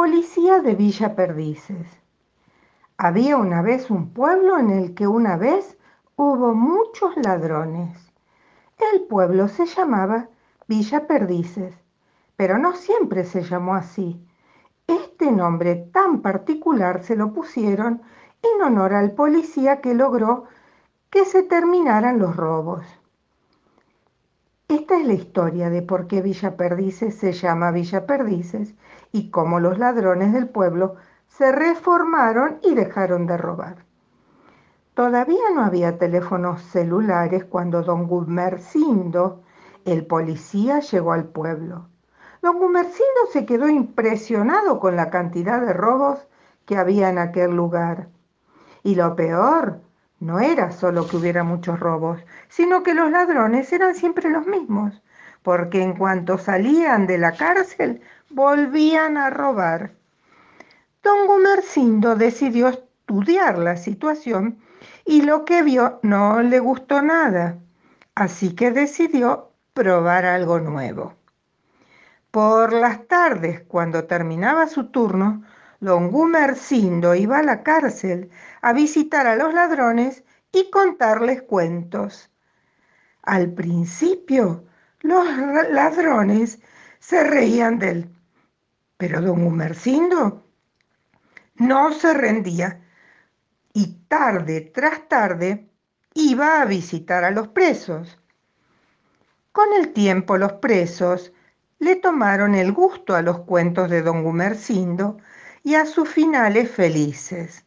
policía de Villa Perdices. Había una vez un pueblo en el que una vez hubo muchos ladrones. El pueblo se llamaba Villa Perdices, pero no siempre se llamó así. Este nombre tan particular se lo pusieron en honor al policía que logró que se terminaran los robos. Esta es la historia de por qué Villa Perdices se llama Villa Perdices y cómo los ladrones del pueblo se reformaron y dejaron de robar. Todavía no había teléfonos celulares cuando don Gumercindo, el policía, llegó al pueblo. Don Gumercindo se quedó impresionado con la cantidad de robos que había en aquel lugar. Y lo peor no era solo que hubiera muchos robos, sino que los ladrones eran siempre los mismos, porque en cuanto salían de la cárcel volvían a robar. Don Gumercindo decidió estudiar la situación y lo que vio no le gustó nada, así que decidió probar algo nuevo. Por las tardes, cuando terminaba su turno, don Gumercindo iba a la cárcel a visitar a los ladrones y contarles cuentos. Al principio, los ladrones se reían de él, pero don Gumercindo no se rendía y tarde tras tarde iba a visitar a los presos. Con el tiempo los presos le tomaron el gusto a los cuentos de don Gumercindo y a sus finales felices.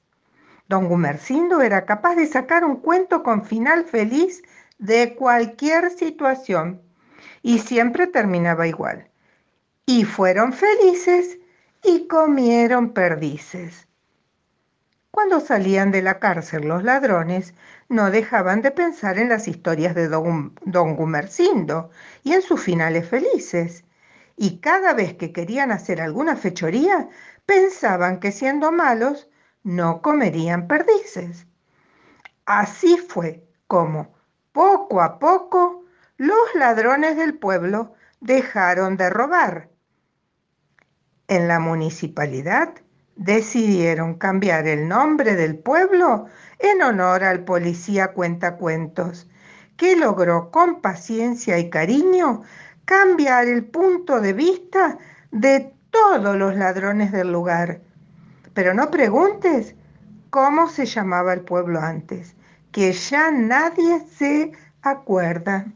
Don Gumercindo era capaz de sacar un cuento con final feliz de cualquier situación y siempre terminaba igual. Y fueron felices y comieron perdices. Cuando salían de la cárcel los ladrones, no dejaban de pensar en las historias de don, don Gumercindo y en sus finales felices. Y cada vez que querían hacer alguna fechoría, pensaban que siendo malos no comerían perdices. Así fue como, poco a poco, los ladrones del pueblo dejaron de robar. En la municipalidad decidieron cambiar el nombre del pueblo en honor al policía cuentacuentos, que logró con paciencia y cariño cambiar el punto de vista de todos los ladrones del lugar. Pero no preguntes cómo se llamaba el pueblo antes, que ya nadie se acuerda.